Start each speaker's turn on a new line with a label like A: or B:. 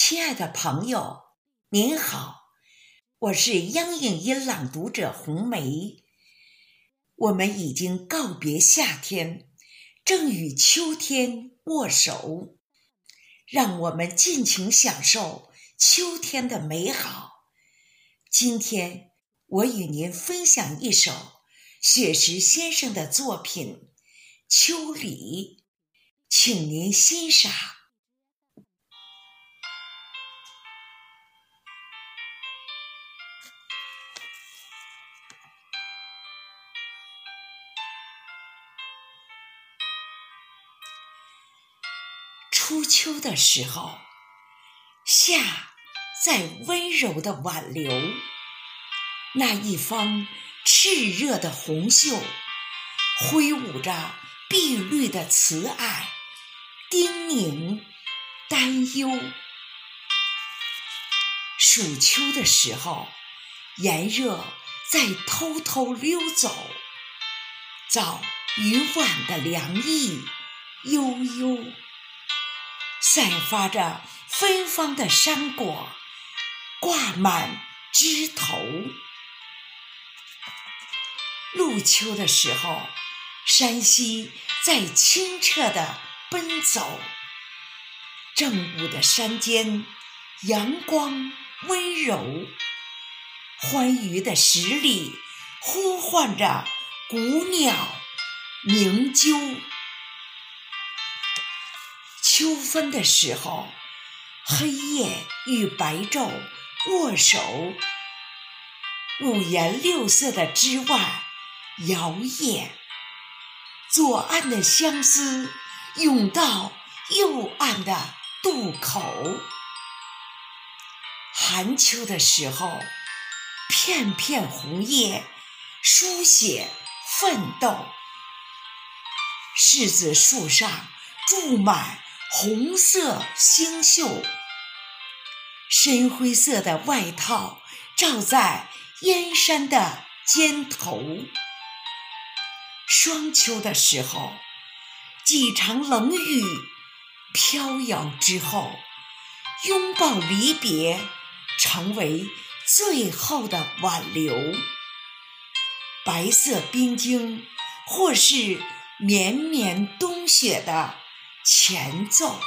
A: 亲爱的朋友，您好，我是央影音朗读者红梅。我们已经告别夏天，正与秋天握手，让我们尽情享受秋天的美好。今天，我与您分享一首雪石先生的作品《秋里》，请您欣赏。初秋的时候，夏在温柔的挽留，那一方炽热的红袖，挥舞着碧绿的慈爱，叮咛担忧。暑秋的时候，炎热在偷偷溜走，早与晚的凉意悠悠。散发着芬芳的山果，挂满枝头。入秋的时候，山溪在清澈的奔走。正午的山间，阳光温柔。欢愉的十里，呼唤着古鸟鸣啾。秋分的时候，黑夜与白昼握手，五颜六色的枝蔓摇曳，左岸的相思涌到右岸的渡口。寒秋的时候，片片红叶书写奋斗，柿子树上住满。红色星宿，深灰色的外套罩在燕山的肩头。霜秋的时候，几场冷雨飘摇之后，拥抱离别，成为最后的挽留。白色冰晶，或是绵绵冬雪的。前奏。